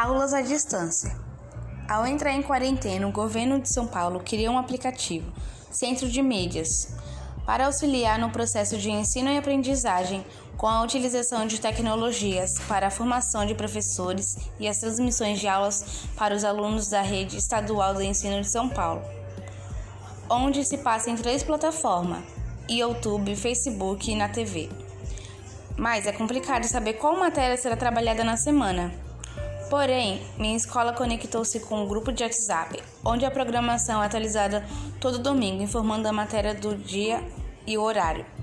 Aulas à distância. Ao entrar em quarentena, o governo de São Paulo criou um aplicativo, Centro de Mídias, para auxiliar no processo de ensino e aprendizagem com a utilização de tecnologias para a formação de professores e as transmissões de aulas para os alunos da rede estadual do ensino de São Paulo, onde se passa em três plataformas: YouTube, Facebook e na TV. Mas é complicado saber qual matéria será trabalhada na semana. Porém, minha escola conectou-se com um grupo de WhatsApp, onde a programação é atualizada todo domingo, informando a matéria do dia e o horário.